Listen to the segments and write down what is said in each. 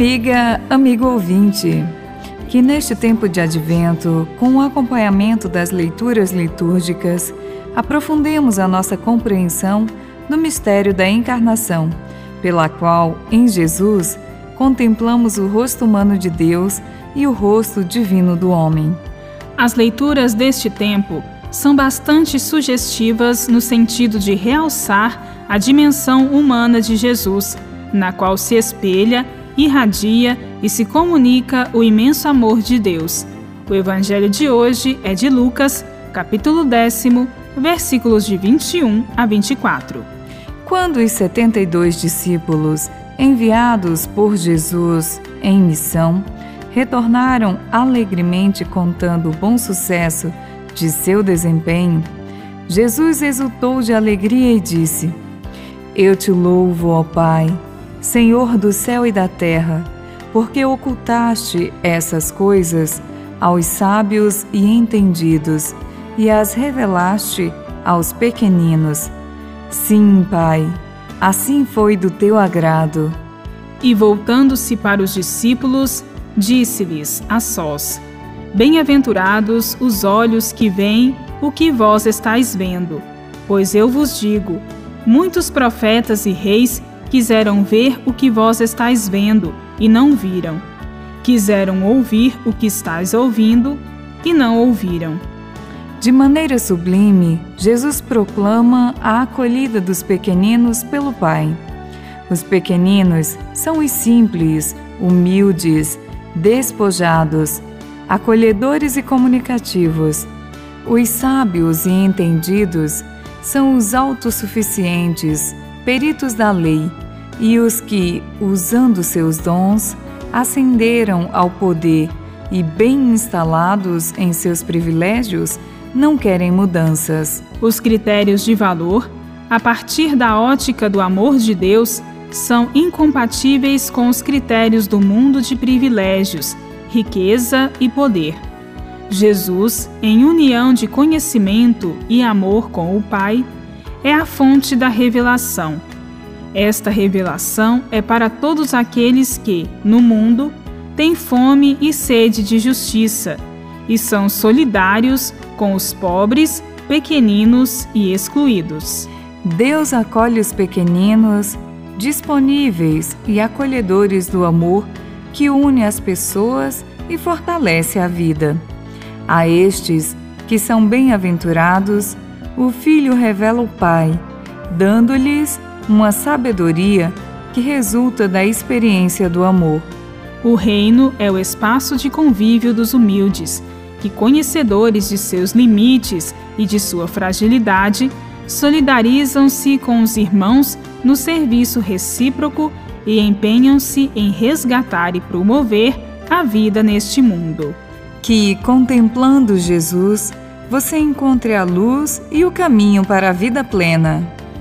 Amiga, amigo ouvinte, que neste tempo de advento, com o acompanhamento das leituras litúrgicas, aprofundemos a nossa compreensão do mistério da encarnação, pela qual, em Jesus, contemplamos o rosto humano de Deus e o rosto divino do homem. As leituras deste tempo são bastante sugestivas no sentido de realçar a dimensão humana de Jesus, na qual se espelha, irradia e se comunica o imenso amor de Deus. O evangelho de hoje é de Lucas, capítulo décimo, versículos de 21 a 24. Quando os 72 discípulos, enviados por Jesus em missão, retornaram alegremente contando o bom sucesso de seu desempenho, Jesus exultou de alegria e disse: Eu te louvo, ó Pai, Senhor do céu e da terra, porque ocultaste essas coisas aos sábios e entendidos e as revelaste aos pequeninos. Sim, Pai, assim foi do teu agrado. E voltando-se para os discípulos, disse-lhes a sós: Bem-aventurados os olhos que veem o que vós estáis vendo. Pois eu vos digo: muitos profetas e reis quiseram ver o que vós estáis vendo e não viram. Quiseram ouvir o que estáis ouvindo e não ouviram. De maneira sublime, Jesus proclama a acolhida dos pequeninos pelo Pai. Os pequeninos são os simples, humildes, despojados, acolhedores e comunicativos. Os sábios e entendidos são os autossuficientes, peritos da lei, e os que, usando seus dons, ascenderam ao poder e, bem instalados em seus privilégios, não querem mudanças. Os critérios de valor, a partir da ótica do amor de Deus, são incompatíveis com os critérios do mundo de privilégios, riqueza e poder. Jesus, em união de conhecimento e amor com o Pai, é a fonte da revelação. Esta revelação é para todos aqueles que, no mundo, têm fome e sede de justiça e são solidários com os pobres, pequeninos e excluídos. Deus acolhe os pequeninos, disponíveis e acolhedores do amor que une as pessoas e fortalece a vida. A estes, que são bem-aventurados, o Filho revela o Pai, dando-lhes uma sabedoria que resulta da experiência do amor. O reino é o espaço de convívio dos humildes, que, conhecedores de seus limites e de sua fragilidade, solidarizam-se com os irmãos no serviço recíproco e empenham-se em resgatar e promover a vida neste mundo. Que, contemplando Jesus, você encontre a luz e o caminho para a vida plena.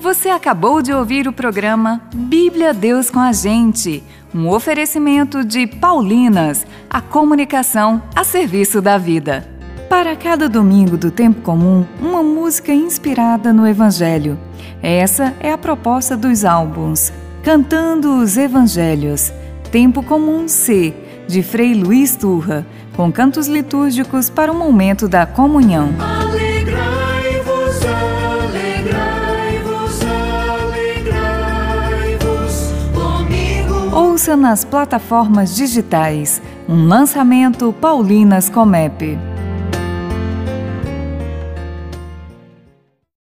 Você acabou de ouvir o programa Bíblia Deus com a Gente, um oferecimento de Paulinas, a comunicação a serviço da vida. Para cada domingo do tempo comum, uma música inspirada no Evangelho. Essa é a proposta dos álbuns Cantando os Evangelhos, Tempo Comum C, de Frei Luiz Turra, com cantos litúrgicos para o momento da comunhão. Ouça nas plataformas digitais um lançamento Paulinas Comep.